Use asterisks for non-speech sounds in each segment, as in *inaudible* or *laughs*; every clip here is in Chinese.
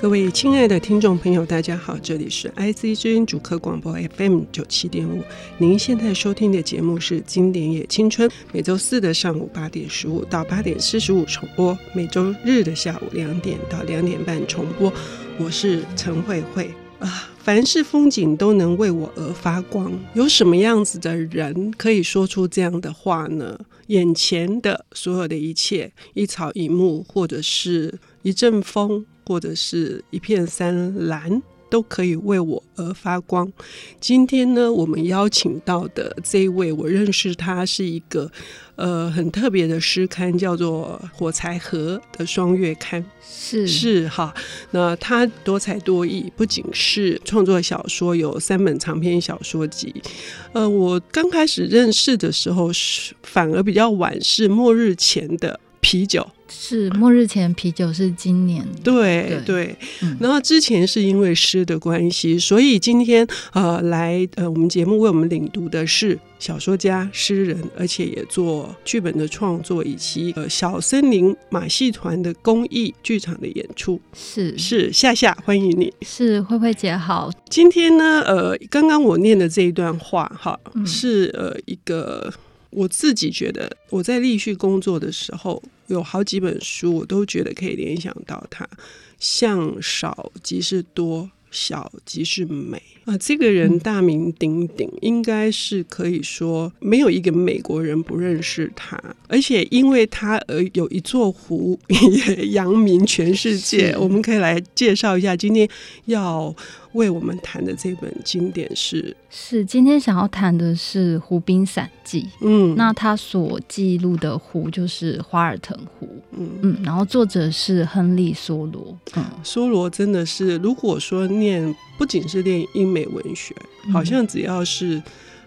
各位亲爱的听众朋友，大家好，这里是 IC 之音主客广播 FM 九七点五。您现在收听的节目是《经典也青春》，每周四的上午八点十五到八点四十五重播，每周日的下午两点到两点半重播。我是陈慧慧啊，凡是风景都能为我而发光。有什么样子的人可以说出这样的话呢？眼前的所有的一切，一草一木，或者是一阵风。或者是一片山蓝，都可以为我而发光。今天呢，我们邀请到的这一位，我认识他是一个呃很特别的诗刊，叫做《火柴盒》的双月刊。是是哈，那他多才多艺，不仅是创作小说，有三本长篇小说集。呃，我刚开始认识的时候是反而比较晚，是末日前的啤酒。是末日前啤酒是今年对对，对嗯、然后之前是因为诗的关系，所以今天呃来呃我们节目为我们领读的是小说家、诗人，而且也做剧本的创作，以及呃小森林马戏团的公益剧场的演出。是是夏夏，欢迎你。是慧慧姐好。今天呢呃刚刚我念的这一段话哈，嗯、是呃一个我自己觉得我在立序工作的时候。有好几本书，我都觉得可以联想到它。像少即是多，小即是美啊！这个人大名鼎鼎，应该是可以说没有一个美国人不认识他。而且因为他而有一座湖 *laughs* 也扬名全世界。我们可以来介绍一下今天要为我们谈的这本经典是是今天想要谈的是《湖滨散记》。嗯，那他所记录的湖就是华尔腾湖。嗯嗯，然后作者是亨利·梭罗。嗯，梭罗真的是，如果说念不仅是念英美文学，好像只要是。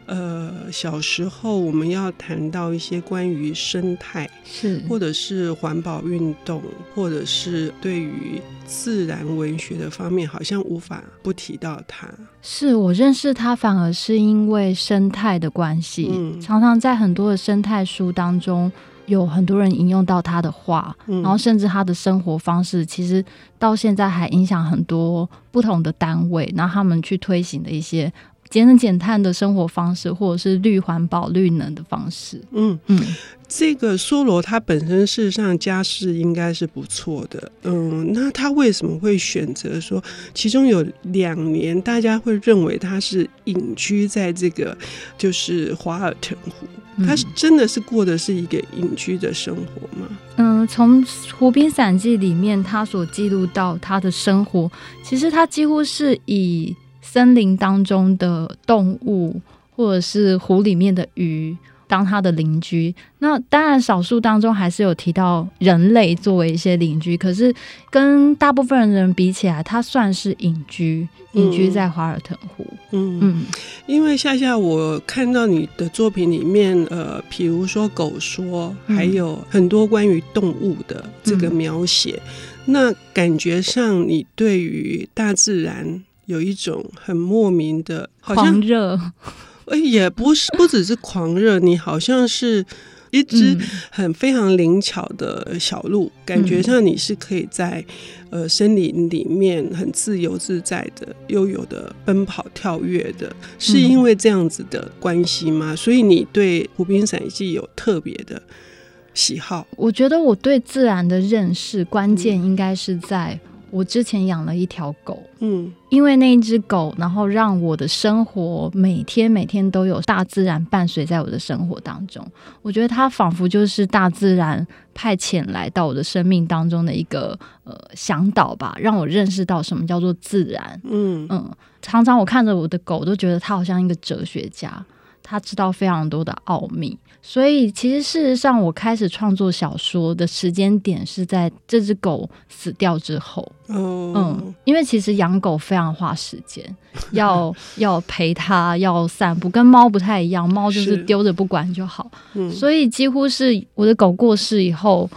呃，小时候我们要谈到一些关于生态，是或者是环保运动，或者是对于自然文学的方面，好像无法不提到它。是我认识他，反而是因为生态的关系，嗯，常常在很多的生态书当中，有很多人引用到他的话，嗯，然后甚至他的生活方式，其实到现在还影响很多不同的单位，然后他们去推行的一些。节能减碳的生活方式，或者是绿环保、绿能的方式。嗯嗯，这个梭罗他本身事实上家世应该是不错的。嗯，那他为什么会选择说，其中有两年大家会认为他是隐居在这个就是华尔腾湖？他是真的是过的是一个隐居的生活吗？嗯，从《湖滨散记》里面他所记录到他的生活，其实他几乎是以。森林当中的动物，或者是湖里面的鱼，当他的邻居。那当然，少数当中还是有提到人类作为一些邻居。可是跟大部分人比起来，他算是隐居，隐居在华尔腾湖。嗯嗯，因为夏夏，我看到你的作品里面，呃，比如说狗说，还有很多关于动物的这个描写，嗯、那感觉上你对于大自然。有一种很莫名的好像狂热，*laughs* 哎，也不是，不只是狂热，你好像是一只很非常灵巧的小鹿，嗯、感觉上你是可以在呃森林里面很自由自在的、悠悠的奔跑跳跃的，是因为这样子的关系吗？嗯、所以你对《湖滨散记》有特别的喜好？我觉得我对自然的认识关键应该是在。我之前养了一条狗，嗯，因为那一只狗，然后让我的生活每天每天都有大自然伴随在我的生活当中。我觉得它仿佛就是大自然派遣来到我的生命当中的一个呃向导吧，让我认识到什么叫做自然。嗯嗯，常常我看着我的狗，都觉得它好像一个哲学家。他知道非常多的奥秘，所以其实事实上，我开始创作小说的时间点是在这只狗死掉之后。哦，嗯，因为其实养狗非常花时间，要 *laughs* 要陪它，要散步，跟猫不太一样，猫就是丢着不管就好。嗯，所以几乎是我的狗过世以后。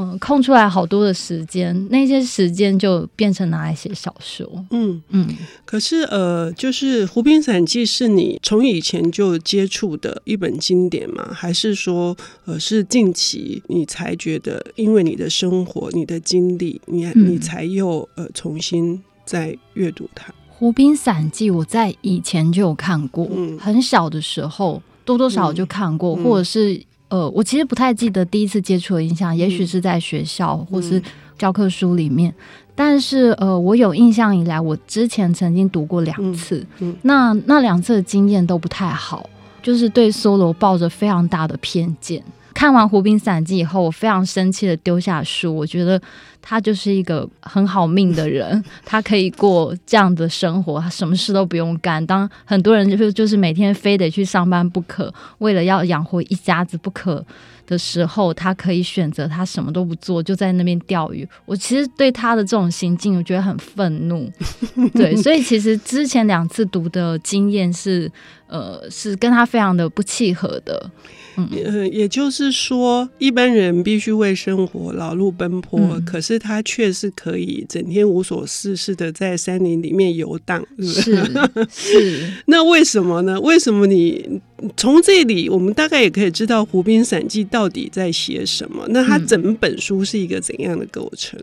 嗯，空出来好多的时间，那些时间就变成拿来写小说。嗯嗯。可是呃，就是《湖滨散记》是你从以前就接触的一本经典吗？还是说呃是近期你才觉得，因为你的生活、你的经历，你你才又呃重新再阅读它？《湖滨散记》我在以前就有看过，嗯，很小的时候多多少少就看过，嗯、或者是。呃，我其实不太记得第一次接触的印象，也许是在学校或是教科书里面。嗯、但是，呃，我有印象以来，我之前曾经读过两次，嗯嗯、那那两次的经验都不太好，就是对梭罗抱着非常大的偏见。看完《湖滨散记》以后，我非常生气的丢下书。我觉得他就是一个很好命的人，*laughs* 他可以过这样的生活，他什么事都不用干。当很多人就是就是每天非得去上班不可，为了要养活一家子不可的时候，他可以选择他什么都不做，就在那边钓鱼。我其实对他的这种行径，我觉得很愤怒。对，*laughs* 所以其实之前两次读的经验是，呃，是跟他非常的不契合的。嗯，也就是说，一般人必须为生活劳碌奔波，嗯、可是他却是可以整天无所事事的在山林里面游荡，是是，是 *laughs* 那为什么呢？为什么你从这里，我们大概也可以知道《湖滨散记》到底在写什么？那他整本书是一个怎样的构成？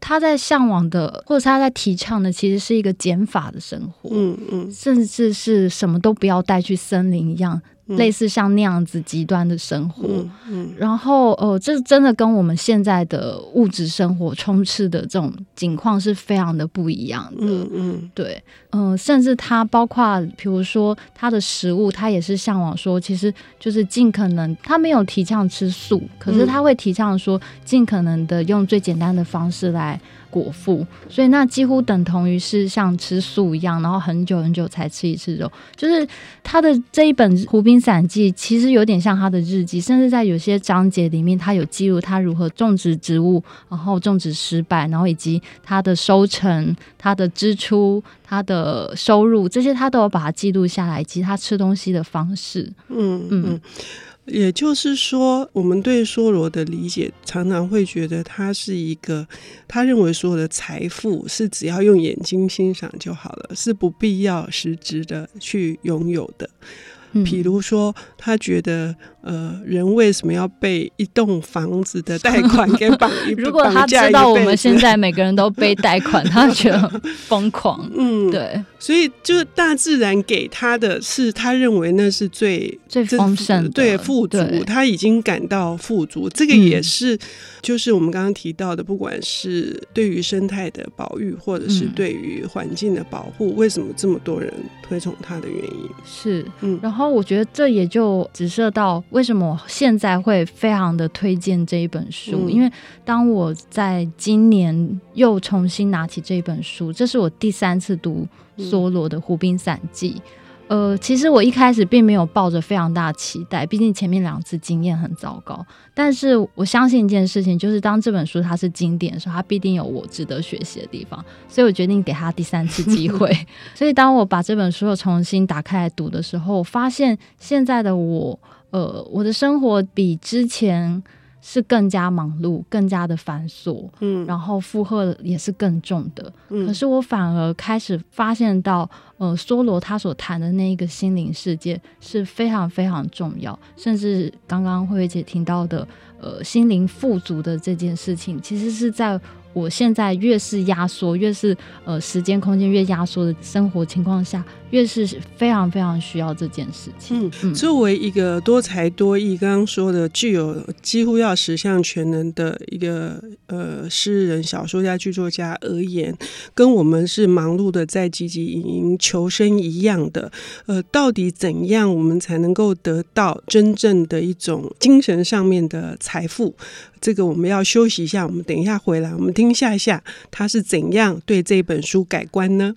他在向往的，或者他在提倡的，其实是一个减法的生活，嗯嗯，甚至是什么都不要带去森林一样。类似像那样子极端的生活，嗯嗯、然后呃，这真的跟我们现在的物质生活充斥的这种景况是非常的不一样的。嗯嗯，对，嗯、呃，甚至他包括比如说他的食物，他也是向往说，其实就是尽可能，他没有提倡吃素，可是他会提倡说，尽可能的用最简单的方式来。果腹，所以那几乎等同于是像吃素一样，然后很久很久才吃一次肉。就是他的这一本《湖滨散记》，其实有点像他的日记，甚至在有些章节里面，他有记录他如何种植植物，然后种植失败，然后以及他的收成、他的支出、他的收入，这些他都有把它记录下来，以及他吃东西的方式。嗯嗯。嗯也就是说，我们对梭罗的理解常常会觉得他是一个，他认为所有的财富是只要用眼睛欣赏就好了，是不必要实质的去拥有的。比如说，他觉得。呃，人为什么要被一栋房子的贷 *laughs* 款给绑？如果他知道我们现在每个人都背贷款，*laughs* 他觉得疯狂。嗯，对。所以，就是大自然给他的是，他认为那是最最丰盛的，对，富足。对他已经感到富足，这个也是，就是我们刚刚提到的，不管是对于生态的保育，或者是对于环境的保护，嗯、为什么这么多人推崇他的原因？是，嗯。然后，我觉得这也就直射到。为什么我现在会非常的推荐这一本书？嗯、因为当我在今年又重新拿起这一本书，这是我第三次读梭罗的《湖滨散记》。呃，其实我一开始并没有抱着非常大的期待，毕竟前面两次经验很糟糕。但是我相信一件事情，就是当这本书它是经典的时候，它必定有我值得学习的地方。所以我决定给他第三次机会。*laughs* 所以当我把这本书又重新打开来读的时候，我发现现在的我。呃，我的生活比之前是更加忙碌，更加的繁琐，嗯，然后负荷也是更重的。嗯，可是我反而开始发现到，呃，梭罗他所谈的那一个心灵世界是非常非常重要，甚至刚刚慧慧姐听到的，呃，心灵富足的这件事情，其实是在。我现在越是压缩，越是呃时间空间越压缩的生活情况下，越是非常非常需要这件事情。嗯，嗯，作为一个多才多艺，刚刚说的具有几乎要十项全能的一个呃诗人、小说家、剧作家而言，跟我们是忙碌的在汲汲营营求生一样的，呃，到底怎样我们才能够得到真正的一种精神上面的财富？这个我们要休息一下，我们等一下回来，我们听一下下他是怎样对这本书改观呢？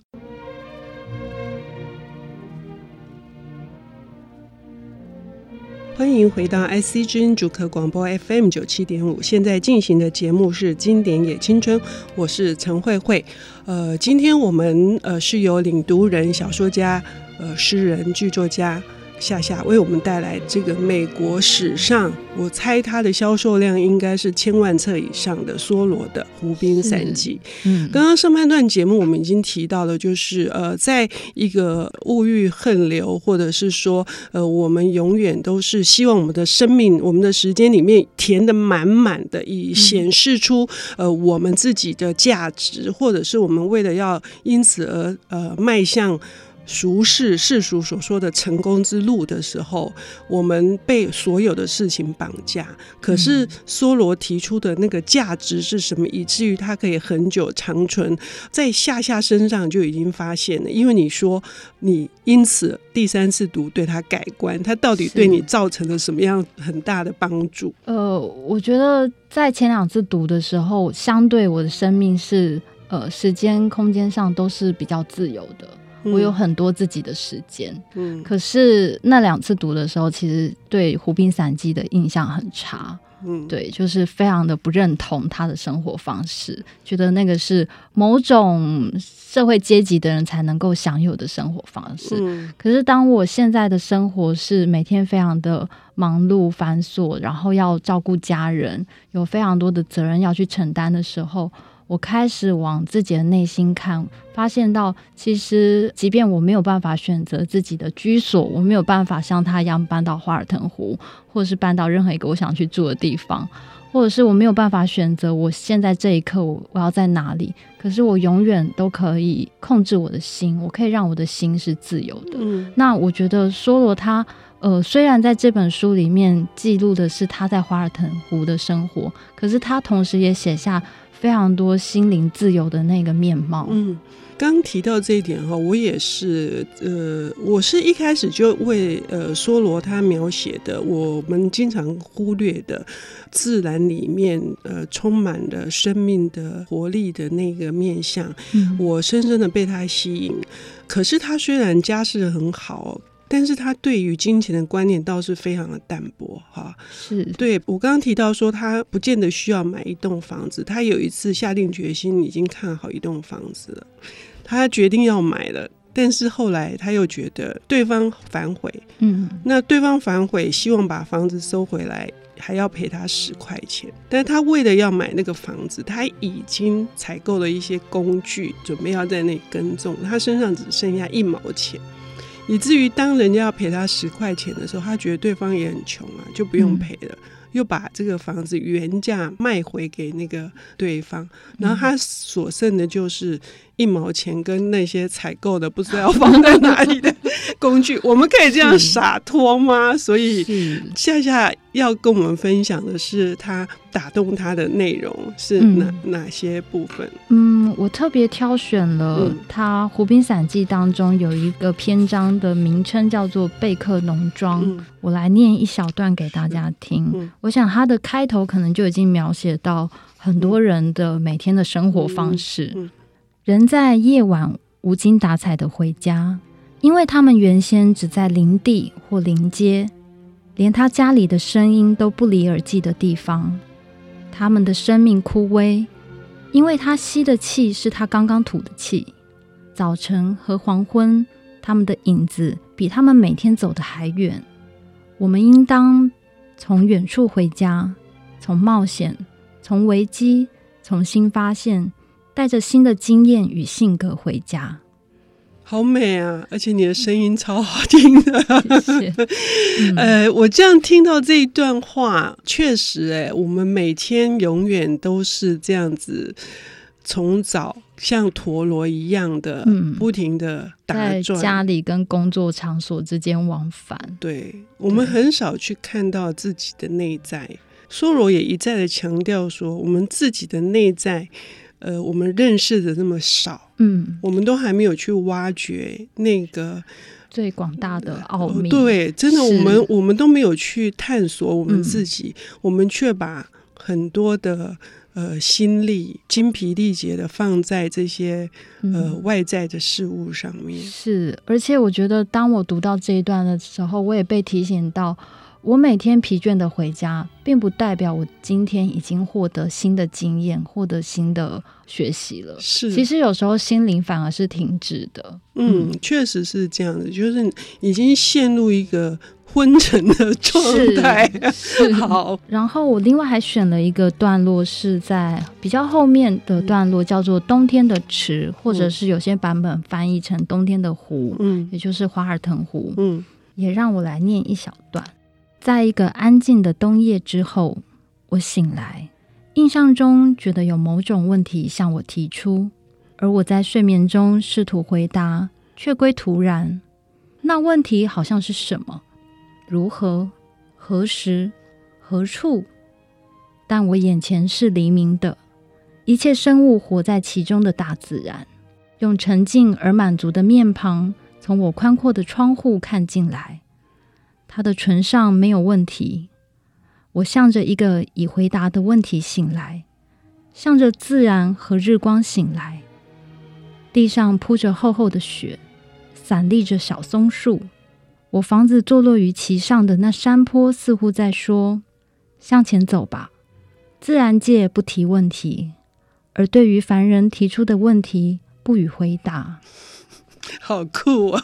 欢迎回到 IC 之音主客广播 FM 九七点五，现在进行的节目是《经典也青春》，我是陈慧慧。呃，今天我们呃是由领读人、小说家、呃诗人、剧作家。夏夏为我们带来这个美国史上，我猜它的销售量应该是千万册以上的梭罗的《湖滨散记》。嗯，刚刚上半段节目我们已经提到了，就是呃，在一个物欲横流，或者是说呃，我们永远都是希望我们的生命、我们的时间里面填的满满的，以显示出呃我们自己的价值，或者是我们为了要因此而呃迈向。俗世世俗所说的成功之路的时候，我们被所有的事情绑架。可是梭罗提出的那个价值是什么？以至于他可以很久长存，在夏夏身上就已经发现了。因为你说你因此第三次读对他改观，他到底对你造成了什么样很大的帮助？呃，我觉得在前两次读的时候，相对我的生命是呃时间空间上都是比较自由的。我有很多自己的时间，嗯，可是那两次读的时候，其实对《湖滨散记》的印象很差，嗯，对，就是非常的不认同他的生活方式，觉得那个是某种社会阶级的人才能够享有的生活方式。嗯，可是当我现在的生活是每天非常的忙碌繁琐，然后要照顾家人，有非常多的责任要去承担的时候。我开始往自己的内心看，发现到其实，即便我没有办法选择自己的居所，我没有办法像他一样搬到华尔腾湖，或者是搬到任何一个我想去住的地方，或者是我没有办法选择我现在这一刻我我要在哪里。可是我永远都可以控制我的心，我可以让我的心是自由的。嗯，那我觉得梭罗他，呃，虽然在这本书里面记录的是他在华尔腾湖的生活，可是他同时也写下。非常多心灵自由的那个面貌。嗯，刚提到这一点哈，我也是，呃，我是一开始就为呃梭罗他描写的我们经常忽略的自然里面呃充满了生命的活力的那个面相，嗯，我深深的被他吸引。可是他虽然家世很好。但是他对于金钱的观念倒是非常的淡薄，哈，是。对我刚刚提到说他不见得需要买一栋房子，他有一次下定决心已经看好一栋房子了，他决定要买了，但是后来他又觉得对方反悔，嗯，那对方反悔，希望把房子收回来，还要赔他十块钱，但是他为了要买那个房子，他已经采购了一些工具，准备要在那里耕种，他身上只剩下一毛钱。以至于当人家要赔他十块钱的时候，他觉得对方也很穷啊，就不用赔了，嗯，又把这个房子原价卖回给那个对方，然后他所剩的就是一毛钱跟那些采购的不知道要放在哪里的工具。我们可以这样洒脱吗？*laughs* 所以夏夏要跟我们分享的是他打动他的内容是哪、嗯、哪些部分？嗯，我特别挑选了他《湖滨散记》当中有一个篇章的名称叫做“贝克农庄”，嗯，我来念一小段给大家听。嗯、我想他的开头可能就已经描写到很多人的每天的生活方式。人在夜晚无精打采的回家，因为他们原先只在林地或林街，连他家里的声音都不离耳际的地方。他们的生命枯萎，因为他吸的气是他刚刚吐的气。早晨和黄昏，他们的影子比他们每天走的还远。我们应当从远处回家，从冒险，从危机，从新发现。带着新的经验与性格回家，好美啊！而且你的声音超好听的。谢谢。嗯、*laughs* 呃，我这样听到这一段话，确实，哎，我们每天永远都是这样子，从早像陀螺一样的，嗯，不停的打转，在家里跟工作场所之间往返。对，我们很少去看到自己的内在。梭罗也一再的强调说，我们自己的内在。呃，我们认识的那么少，嗯，我们都还没有去挖掘那个最广大的奥秘。对，真的，我们我们都没有去探索我们自己，嗯、我们却把很多的呃心力精疲力竭的放在这些呃外在的事物上面。是，而且我觉得，当我读到这一段的时候，我也被提醒到。我每天疲倦的回家，并不代表我今天已经获得新的经验，获得新的学习了。是，其实有时候心灵反而是停止的。嗯，确实是这样子，就是已经陷入一个昏沉的状态。是，*laughs* 好。然后我另外还选了一个段落，是在比较后面的段落，叫做《冬天的池》，或者是有些版本翻译成《冬天的湖》，嗯，也就是华尔腾湖。嗯，也让我来念一小段。在一个安静的冬夜之后，我醒来，印象中觉得有某种问题向我提出，而我在睡眠中试图回答，却归徒然。那问题好像是什么？如何？何时？何处？但我眼前是黎明的，一切生物活在其中的大自然，用沉静而满足的面庞，从我宽阔的窗户看进来。他的唇上没有问题，我向着一个已回答的问题醒来，向着自然和日光醒来。地上铺着厚厚的雪，散立着小松树。我房子坐落于其上的那山坡似乎在说：“向前走吧。”自然界不提问题，而对于凡人提出的问题不予回答。好酷啊！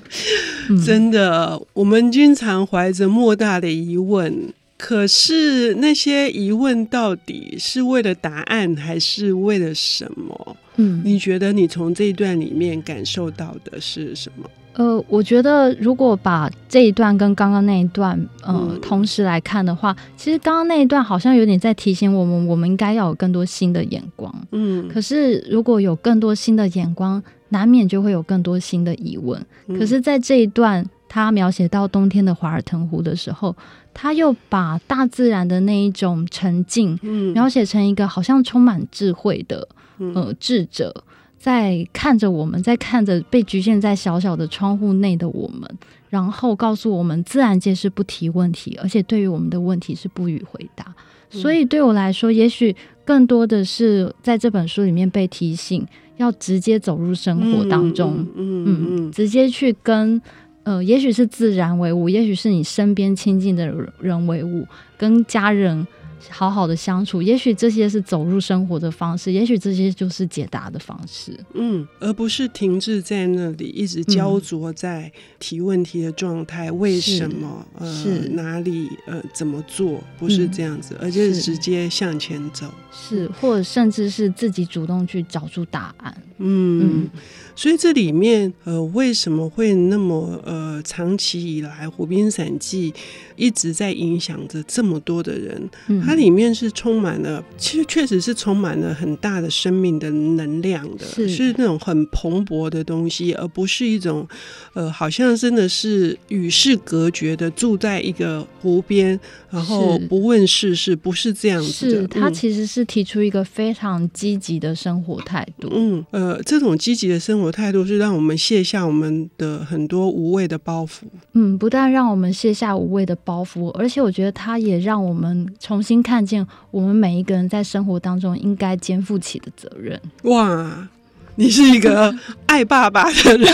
*laughs* 真的，我们经常怀着莫大的疑问，可是那些疑问到底是为了答案，还是为了什么？嗯，你觉得你从这一段里面感受到的是什么？呃，我觉得如果把这一段跟刚刚那一段呃、嗯、同时来看的话，其实刚刚那一段好像有点在提醒我们，我们应该要有更多新的眼光。嗯，可是如果有更多新的眼光，难免就会有更多新的疑问。嗯、可是，在这一段他描写到冬天的华尔腾湖的时候，他又把大自然的那一种沉静，嗯，描写成一个好像充满智慧的呃智者。在看着我们，在看着被局限在小小的窗户内的我们，然后告诉我们，自然界是不提问题，而且对于我们的问题是不予回答。嗯、所以对我来说，也许更多的是在这本书里面被提醒，要直接走入生活当中，嗯嗯，嗯，嗯，直接去跟呃，也许是自然为伍，也许是你身边亲近的人为伍，跟家人。好好的相处，也许这些是走入生活的方式，也许这些就是解答的方式。嗯，而不是停滞在那里，一直焦灼在提问题的状态。嗯、为什么？是呃，哪里？呃，怎么做？不是这样子，嗯、而就是直接向前走。是，或者甚至是自己主动去找出答案。嗯。嗯所以这里面，呃，为什么会那么呃，长期以来《湖边散记》一直在影响着这么多的人？嗯、它里面是充满了，其实确实是充满了很大的生命的能量的，是，是那种很蓬勃的东西，而不是一种呃，好像真的是与世隔绝的住在一个湖边，然后不问世事，不是这样子的。是，他其实是提出一个非常积极的生活态度。嗯，呃，这种积极的生活。态度是让我们卸下我们的很多无谓的包袱。嗯，不但让我们卸下无谓的包袱，而且我觉得他也让我们重新看见我们每一个人在生活当中应该肩负起的责任。哇！你是一个 *laughs* 爱爸爸的人，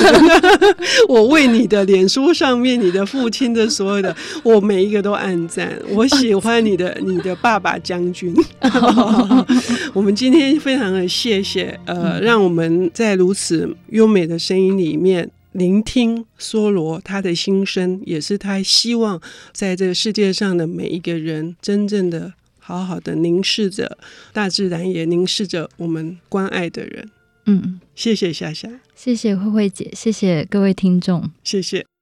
*laughs* 我为你的脸书上面你的父亲的所有的，我每一个都暗赞。我喜欢你的 *laughs* 你的爸爸将军。我们今天非常的谢谢，呃，让我们在如此优美的声音里面聆听梭罗他的心声，也是他希望在这个世界上的每一个人真正的好好的凝视着大自然，也凝视着我们关爱的人。嗯，谢谢夏夏，谢谢慧慧姐，谢谢各位听众，谢谢。